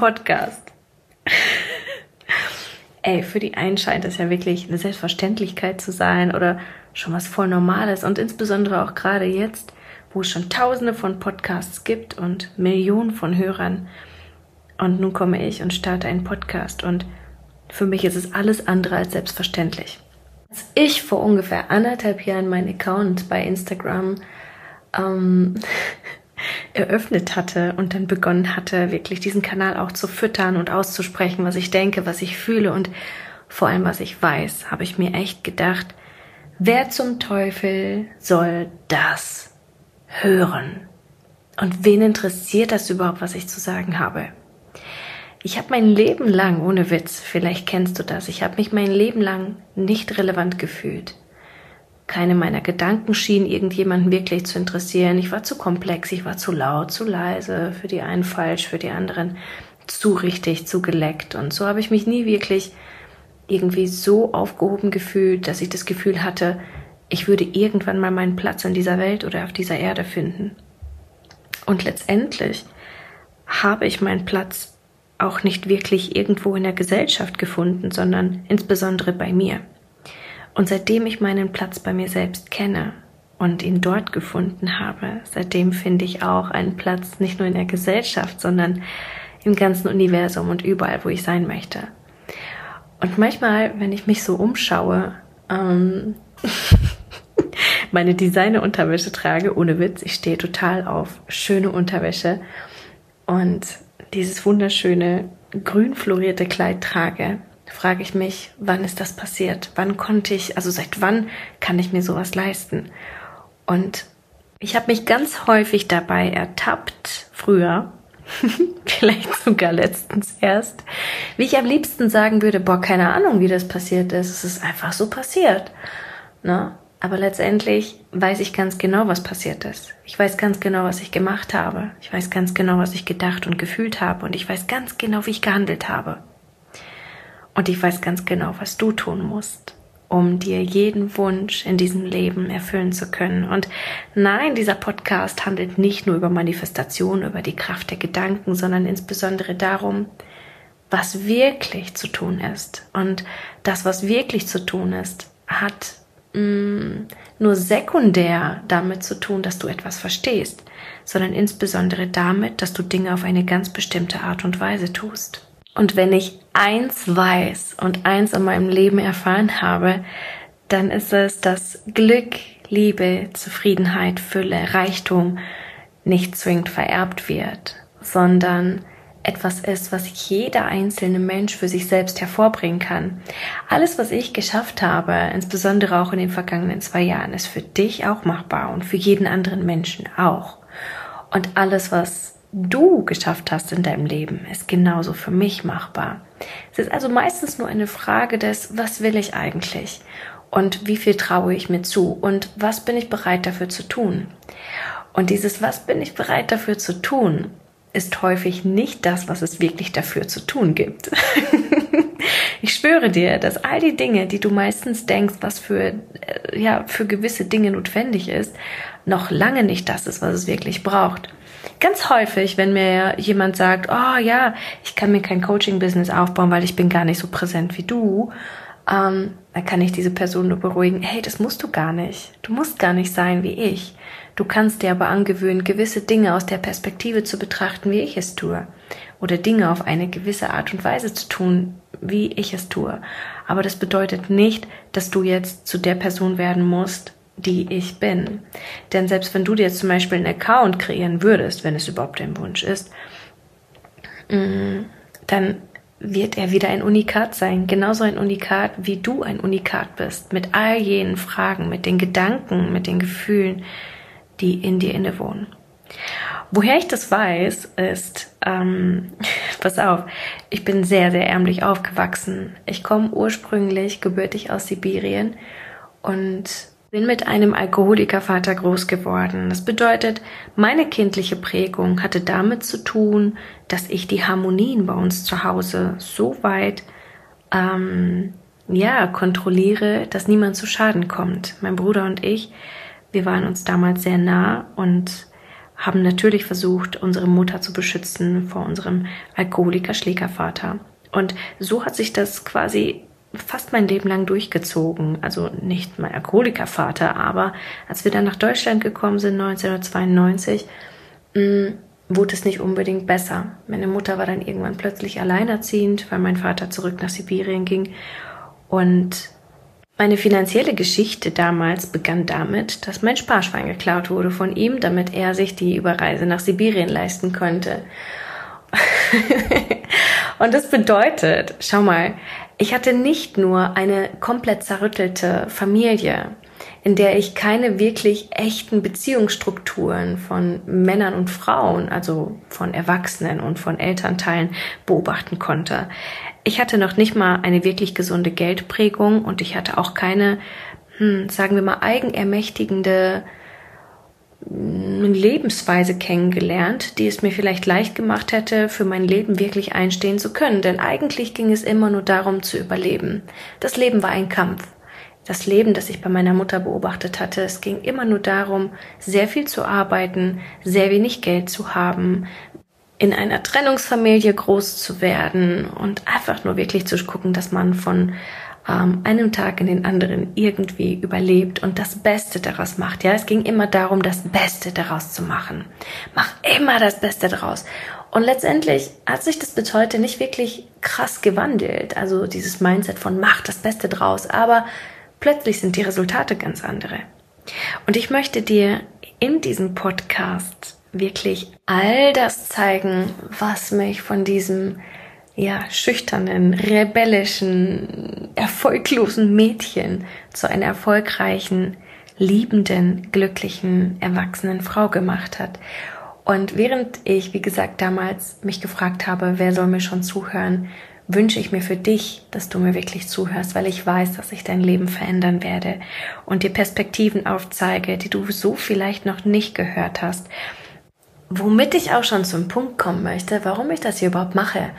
Podcast. Ey, für die einen scheint es ja wirklich eine Selbstverständlichkeit zu sein oder schon was voll Normales und insbesondere auch gerade jetzt, wo es schon tausende von Podcasts gibt und Millionen von Hörern. Und nun komme ich und starte einen Podcast und für mich ist es alles andere als selbstverständlich. Als ich vor ungefähr anderthalb Jahren meinen Account bei Instagram ähm, eröffnet hatte und dann begonnen hatte, wirklich diesen Kanal auch zu füttern und auszusprechen, was ich denke, was ich fühle und vor allem, was ich weiß, habe ich mir echt gedacht, wer zum Teufel soll das hören? Und wen interessiert das überhaupt, was ich zu sagen habe? Ich habe mein Leben lang, ohne Witz, vielleicht kennst du das, ich habe mich mein Leben lang nicht relevant gefühlt. Keine meiner Gedanken schienen irgendjemanden wirklich zu interessieren. Ich war zu komplex, ich war zu laut, zu leise, für die einen falsch, für die anderen zu richtig, zu geleckt. Und so habe ich mich nie wirklich irgendwie so aufgehoben gefühlt, dass ich das Gefühl hatte, ich würde irgendwann mal meinen Platz in dieser Welt oder auf dieser Erde finden. Und letztendlich habe ich meinen Platz auch nicht wirklich irgendwo in der Gesellschaft gefunden, sondern insbesondere bei mir. Und seitdem ich meinen Platz bei mir selbst kenne und ihn dort gefunden habe, seitdem finde ich auch einen Platz nicht nur in der Gesellschaft, sondern im ganzen Universum und überall, wo ich sein möchte. Und manchmal, wenn ich mich so umschaue, ähm, meine Designer-Unterwäsche trage, ohne Witz, ich stehe total auf schöne Unterwäsche und dieses wunderschöne grün florierte Kleid trage, frage ich mich, wann ist das passiert? Wann konnte ich, also seit wann kann ich mir sowas leisten? Und ich habe mich ganz häufig dabei ertappt, früher, vielleicht sogar letztens erst, wie ich am liebsten sagen würde, boah, keine Ahnung, wie das passiert ist. Es ist einfach so passiert. Ne? Aber letztendlich weiß ich ganz genau, was passiert ist. Ich weiß ganz genau, was ich gemacht habe. Ich weiß ganz genau, was ich gedacht und gefühlt habe. Und ich weiß ganz genau, wie ich gehandelt habe. Und ich weiß ganz genau, was du tun musst, um dir jeden Wunsch in diesem Leben erfüllen zu können. Und nein, dieser Podcast handelt nicht nur über Manifestation, über die Kraft der Gedanken, sondern insbesondere darum, was wirklich zu tun ist. Und das, was wirklich zu tun ist, hat mh, mm, nur sekundär damit zu tun, dass du etwas verstehst, sondern insbesondere damit, dass du Dinge auf eine ganz bestimmte Art und Weise tust. Und wenn ich eins weiß und eins in meinem Leben erfahren habe, dann ist es, dass Glück, Liebe, Zufriedenheit, Fülle, Reichtum nicht zwingend vererbt wird, sondern etwas ist, was jeder einzelne Mensch für sich selbst hervorbringen kann. Alles, was ich geschafft habe, insbesondere auch in den vergangenen zwei Jahren, ist für dich auch machbar und für jeden anderen Menschen auch. Und alles, was du geschafft hast in deinem Leben, ist genauso für mich machbar. Es ist also meistens nur eine Frage des, was will ich eigentlich? Und wie viel traue ich mir zu? Und was bin ich bereit dafür zu tun? Und dieses, was bin ich bereit dafür zu tun, ist häufig nicht das, was es wirklich dafür zu tun gibt. ich schwöre dir, dass all die Dinge, die du meistens denkst, was für, äh, ja, für gewisse Dinge notwendig ist, noch lange nicht das ist, was es wirklich braucht. Ganz häufig, wenn mir jemand sagt, oh ja, ich kann mir kein Coaching-Business aufbauen, weil ich bin gar nicht so präsent wie du, ähm, dann kann ich diese Person nur beruhigen, hey, das musst du gar nicht. Du musst gar nicht sein wie ich. Du kannst dir aber angewöhnen, gewisse Dinge aus der Perspektive zu betrachten, wie ich es tue. Oder Dinge auf eine gewisse Art und Weise zu tun, wie ich es tue. Aber das bedeutet nicht, dass du jetzt zu der Person werden musst, die ich bin. Denn selbst wenn du dir jetzt zum Beispiel einen Account kreieren würdest, wenn es überhaupt dein Wunsch ist, mm, dann wird er wieder ein Unikat sein. Genauso ein Unikat, wie du ein Unikat bist. Mit all jenen Fragen, mit den Gedanken, mit den Gefühlen, die in dir innewohnen. Woher ich das weiß, ist, ähm, pass auf, ich bin sehr, sehr ärmlich aufgewachsen. Ich komme ursprünglich gebürtig aus Sibirien und bin mit einem Alkoholikervater groß geworden. Das bedeutet, meine kindliche Prägung hatte damit zu tun, dass ich die Harmonien bei uns zu Hause so weit ähm, ja kontrolliere, dass niemand zu Schaden kommt. Mein Bruder und ich, wir waren uns damals sehr nah und haben natürlich versucht, unsere Mutter zu beschützen vor unserem Alkoholiker-Schlägervater. Und so hat sich das quasi fast mein Leben lang durchgezogen. Also nicht mein Alkoholikervater, aber als wir dann nach Deutschland gekommen sind, 1992, mh, mm, wurde es nicht unbedingt besser. Meine Mutter war dann irgendwann plötzlich alleinerziehend, weil mein Vater zurück nach Sibirien ging. Und meine finanzielle Geschichte damals begann damit, dass mein Sparschwein geklaut wurde von ihm, damit er sich die Überreise nach Sibirien leisten konnte. Und das bedeutet, schau mal, ich hatte nicht nur eine komplett zerrüttelte Familie, in der ich keine wirklich echten Beziehungsstrukturen von Männern und Frauen, also von Erwachsenen und von Elternteilen beobachten konnte. Ich hatte noch nicht mal eine wirklich gesunde Geldprägung und ich hatte auch keine, hm, sagen wir mal, eigenermächtigende eine Lebensweise kennengelernt, die es mir vielleicht leicht gemacht hätte, für mein Leben wirklich einstehen zu können. Denn eigentlich ging es immer nur darum zu überleben. Das Leben war ein Kampf. Das Leben, das ich bei meiner Mutter beobachtet hatte, es ging immer nur darum, sehr viel zu arbeiten, sehr wenig Geld zu haben, in einer Trennungsfamilie groß zu werden und einfach nur wirklich zu gucken, dass man von ähm, einem Tag in den anderen irgendwie überlebt und das Beste daraus macht. Ja, es ging immer darum, das Beste daraus zu machen. Mach immer das Beste daraus. Und letztendlich hat sich das bis heute nicht wirklich krass gewandelt. Also dieses Mindset von mach das Beste draus. Aber plötzlich sind die Resultate ganz andere. Und ich möchte dir in diesem Podcast wirklich all das zeigen, was mich von diesem ja, schüchternen, rebellischen, erfolglosen Mädchen zu einer erfolgreichen, liebenden, glücklichen, erwachsenen Frau gemacht hat. Und während ich, wie gesagt, damals mich gefragt habe, wer soll mir schon zuhören, wünsche ich mir für dich, dass du mir wirklich zuhörst, weil ich weiß, dass ich dein Leben verändern werde und dir Perspektiven aufzeige, die du so vielleicht noch nicht gehört hast. Womit ich auch schon zum Punkt kommen möchte, warum ich das hier überhaupt mache.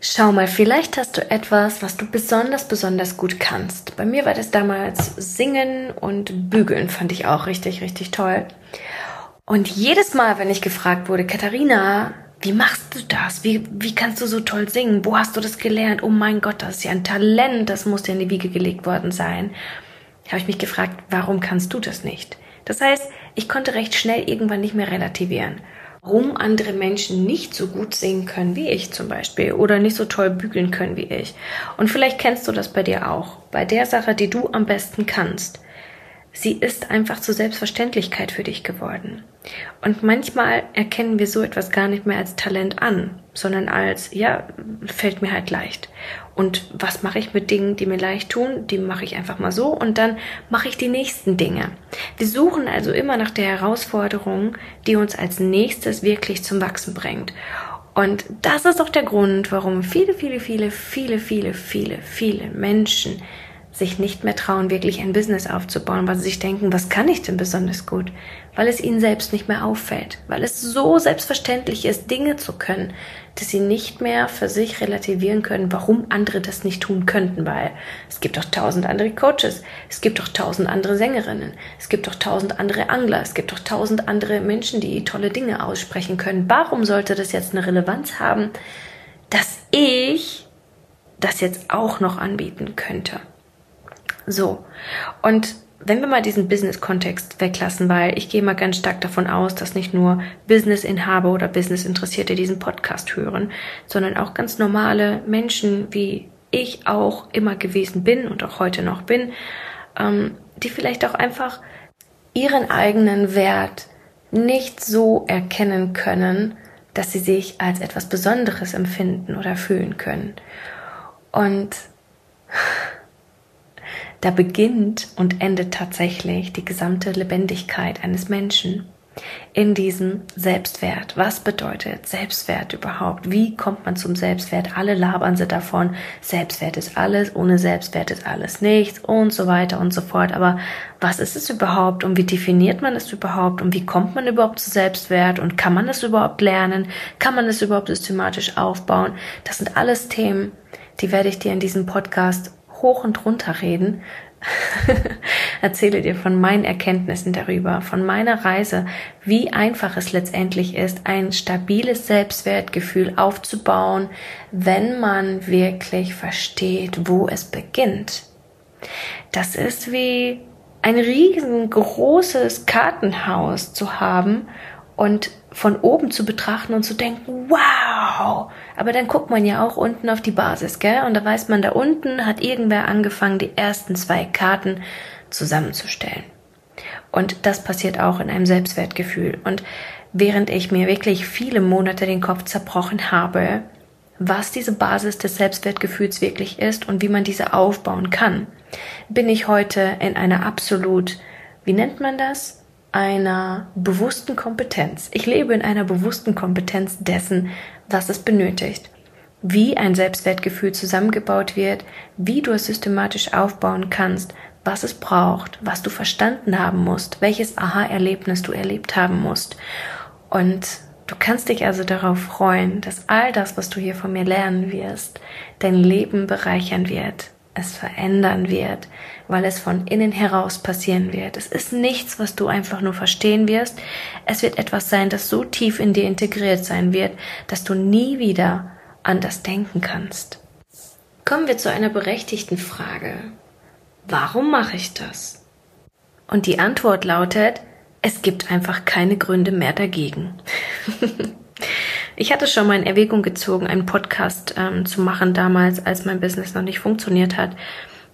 Schau mal, vielleicht hast du etwas, was du besonders, besonders gut kannst. Bei mir war das damals Singen und Bügeln, fand ich auch richtig, richtig toll. Und jedes Mal, wenn ich gefragt wurde, Katharina, wie machst du das? Wie, wie kannst du so toll singen? Wo hast du das gelernt? Oh mein Gott, das ist ja ein Talent, das muss dir in die Wiege gelegt worden sein. Habe ich mich gefragt, warum kannst du das nicht? Das heißt, ich konnte recht schnell irgendwann nicht mehr relativieren warum andere Menschen nicht so gut singen können wie ich zum Beispiel oder nicht so toll bügeln können wie ich. Und vielleicht kennst du das bei dir auch. Bei der Sache, die du am besten kannst. Sie ist einfach zur Selbstverständlichkeit für dich geworden. Und manchmal erkennen wir so etwas gar nicht mehr als Talent an, sondern als, ja, fällt mir halt leicht. Und was mache ich mit Dingen, die mir leicht tun? Die mache ich einfach mal so und dann mache ich die nächsten Dinge. Wir suchen also immer nach der Herausforderung, die uns als nächstes wirklich zum Wachsen bringt. Und das ist auch der Grund, warum viele, viele, viele, viele, viele, viele, viele Menschen sich nicht mehr trauen, wirklich ein Business aufzubauen, weil sie sich denken, was kann ich denn besonders gut? Weil es ihnen selbst nicht mehr auffällt, weil es so selbstverständlich ist, Dinge zu können, dass sie nicht mehr für sich relativieren können, warum andere das nicht tun könnten, weil es gibt doch tausend andere Coaches, es gibt doch tausend andere Sängerinnen, es gibt doch tausend andere Angler, es gibt doch tausend andere Menschen, die tolle Dinge aussprechen können. Warum sollte das jetzt eine Relevanz haben, dass ich das jetzt auch noch anbieten könnte? So. Und wenn wir mal diesen Business-Kontext weglassen, weil ich gehe mal ganz stark davon aus, dass nicht nur Business-Inhaber oder Business-Interessierte diesen Podcast hören, sondern auch ganz normale Menschen, wie ich auch immer gewesen bin und auch heute noch bin, ähm, die vielleicht auch einfach ihren eigenen Wert nicht so erkennen können, dass sie sich als etwas Besonderes empfinden oder fühlen können. Und da beginnt und endet tatsächlich die gesamte Lebendigkeit eines Menschen in diesem Selbstwert. Was bedeutet Selbstwert überhaupt? Wie kommt man zum Selbstwert? Alle labern sie davon. Selbstwert ist alles, ohne Selbstwert ist alles nichts und so weiter und so fort. Aber was ist es überhaupt und wie definiert man es überhaupt und wie kommt man überhaupt zu Selbstwert und kann man es überhaupt lernen? Kann man es überhaupt systematisch aufbauen? Das sind alles Themen, die werde ich dir in diesem Podcast hoch und runter reden, erzähle dir von meinen Erkenntnissen darüber, von meiner Reise, wie einfach es letztendlich ist, ein stabiles Selbstwertgefühl aufzubauen, wenn man wirklich versteht, wo es beginnt. Das ist wie ein riesengroßes Kartenhaus zu haben und von oben zu betrachten und zu denken, wow! Aber dann guckt man ja auch unten auf die Basis, gell? Und da weiß man, da unten hat irgendwer angefangen, die ersten zwei Karten zusammenzustellen. Und das passiert auch in einem Selbstwertgefühl. Und während ich mir wirklich viele Monate den Kopf zerbrochen habe, was diese Basis des Selbstwertgefühls wirklich ist und wie man diese aufbauen kann, bin ich heute in einer absolut, wie nennt man das? Einer bewussten Kompetenz. Ich lebe in einer bewussten Kompetenz dessen, was es benötigt. Wie ein Selbstwertgefühl zusammengebaut wird, wie du es systematisch aufbauen kannst, was es braucht, was du verstanden haben musst, welches Aha-Erlebnis du erlebt haben musst. Und du kannst dich also darauf freuen, dass all das, was du hier von mir lernen wirst, dein Leben bereichern wird, es verändern wird, weil es von innen heraus passieren wird. Es ist nichts, was du einfach nur verstehen wirst. Es wird etwas sein, das so tief in dir integriert sein wird, dass du nie wieder anders denken kannst. Kommen wir zu einer berechtigten Frage. Warum mache ich das? Und die Antwort lautet, es gibt einfach keine Gründe mehr dagegen. Ich hatte schon mal in Erwägung gezogen, einen Podcast ähm, zu machen damals, als mein Business noch nicht funktioniert hat.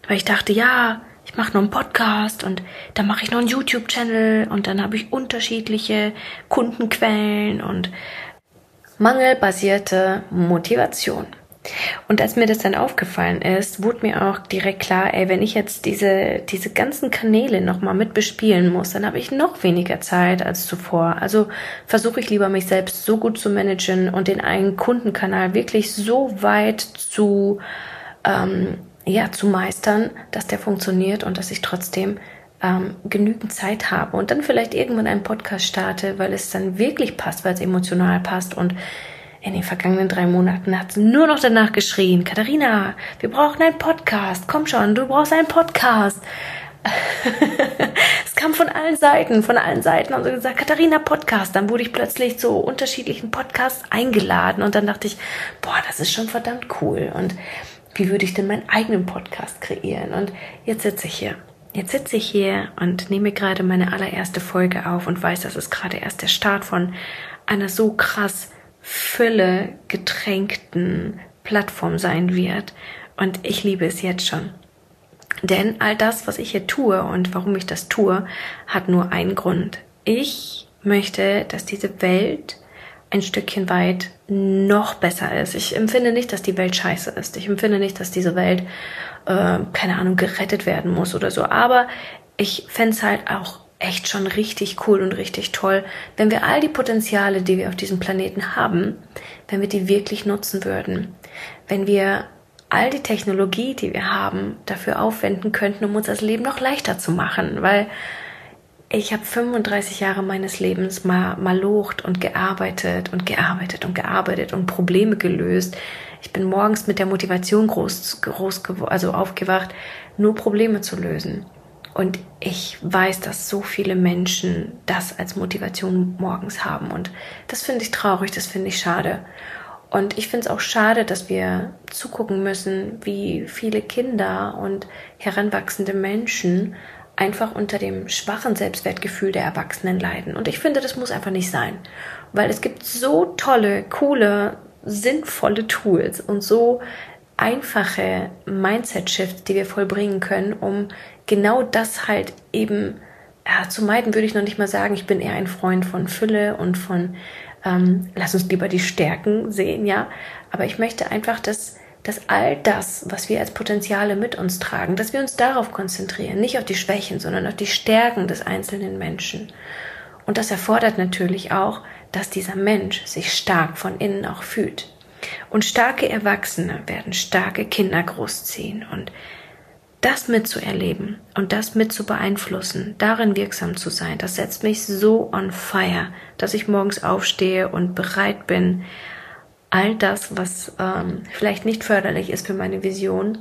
Weil ich dachte, ja, ich mache noch einen Podcast und dann mache ich noch einen YouTube-Channel und dann habe ich unterschiedliche Kundenquellen und mangelbasierte Motivation. Und als mir das dann aufgefallen ist, wurde mir auch direkt klar, ey, wenn ich jetzt diese, diese ganzen Kanäle nochmal mit bespielen muss, dann habe ich noch weniger Zeit als zuvor. Also versuche ich lieber mich selbst so gut zu managen und den einen Kundenkanal wirklich so weit zu, ähm, ja, zu meistern, dass der funktioniert und dass ich trotzdem ähm, genügend Zeit habe und dann vielleicht irgendwann einen Podcast starte, weil es dann wirklich passt, weil es emotional passt und in den vergangenen drei Monaten hat sie nur noch danach geschrien, Katharina, wir brauchen einen Podcast. Komm schon, du brauchst einen Podcast. es kam von allen Seiten, von allen Seiten und so gesagt, Katharina Podcast. Dann wurde ich plötzlich zu unterschiedlichen Podcasts eingeladen und dann dachte ich, boah, das ist schon verdammt cool. Und wie würde ich denn meinen eigenen Podcast kreieren? Und jetzt sitze ich hier. Jetzt sitze ich hier und nehme gerade meine allererste Folge auf und weiß, das ist gerade erst der Start von einer so krass Fülle getränkten Plattform sein wird. Und ich liebe es jetzt schon. Denn all das, was ich hier tue und warum ich das tue, hat nur einen Grund. Ich möchte, dass diese Welt ein Stückchen weit noch besser ist. Ich empfinde nicht, dass die Welt scheiße ist. Ich empfinde nicht, dass diese Welt, äh, keine Ahnung, gerettet werden muss oder so. Aber ich fände halt auch echt schon richtig cool und richtig toll, wenn wir all die Potenziale, die wir auf diesem Planeten haben, wenn wir die wirklich nutzen würden. Wenn wir all die Technologie, die wir haben, dafür aufwenden könnten, um uns das Leben noch leichter zu machen, weil ich habe 35 Jahre meines Lebens mal malocht und gearbeitet und gearbeitet und gearbeitet und Probleme gelöst. Ich bin morgens mit der Motivation groß, groß also aufgewacht, nur Probleme zu lösen. Und ich weiß, dass so viele Menschen das als Motivation morgens haben. Und das finde ich traurig, das finde ich schade. Und ich finde es auch schade, dass wir zugucken müssen, wie viele Kinder und heranwachsende Menschen einfach unter dem schwachen Selbstwertgefühl der Erwachsenen leiden. Und ich finde, das muss einfach nicht sein. Weil es gibt so tolle, coole, sinnvolle Tools und so einfache Mindset-Shifts, die wir vollbringen können, um genau das halt eben ja, zu meiden, würde ich noch nicht mal sagen. Ich bin eher ein Freund von Fülle und von ähm, lass uns lieber die Stärken sehen, ja. Aber ich möchte einfach, dass, dass all das, was wir als Potenziale mit uns tragen, dass wir uns darauf konzentrieren, nicht auf die Schwächen, sondern auf die Stärken des einzelnen Menschen. Und das erfordert natürlich auch, dass dieser Mensch sich stark von innen auch fühlt. Und starke Erwachsene werden starke Kinder großziehen. Und das mitzuerleben und das mit zu beeinflussen, darin wirksam zu sein, das setzt mich so on fire, dass ich morgens aufstehe und bereit bin, all das, was ähm, vielleicht nicht förderlich ist für meine Vision,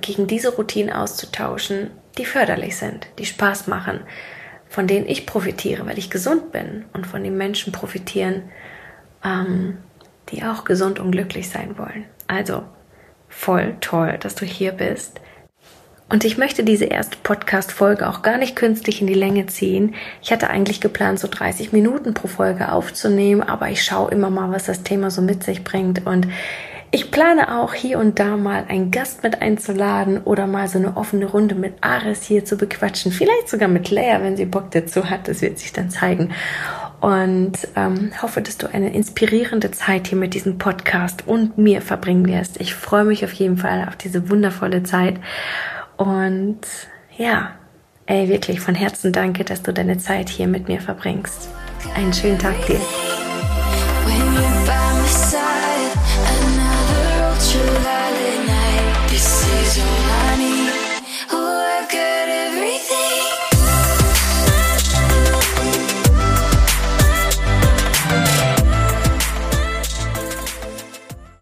gegen diese Routinen auszutauschen, die förderlich sind, die Spaß machen, von denen ich profitiere, weil ich gesund bin und von den Menschen profitieren, ähm, die auch gesund und glücklich sein wollen. Also voll toll, dass du hier bist. Und ich möchte diese erste Podcast-Folge auch gar nicht künstlich in die Länge ziehen. Ich hatte eigentlich geplant, so 30 Minuten pro Folge aufzunehmen, aber ich schaue immer mal, was das Thema so mit sich bringt. Und ich plane auch hier und da mal einen Gast mit einzuladen oder mal so eine offene Runde mit Aris hier zu bequatschen. Vielleicht sogar mit Lea, wenn sie Bock dazu hat. Das wird sich dann zeigen. Und ähm, hoffe, dass du eine inspirierende Zeit hier mit diesem Podcast und mir verbringen wirst. Ich freue mich auf jeden Fall auf diese wundervolle Zeit. Und ja, ey, wirklich von Herzen danke, dass du deine Zeit hier mit mir verbringst. Einen schönen Tag dir.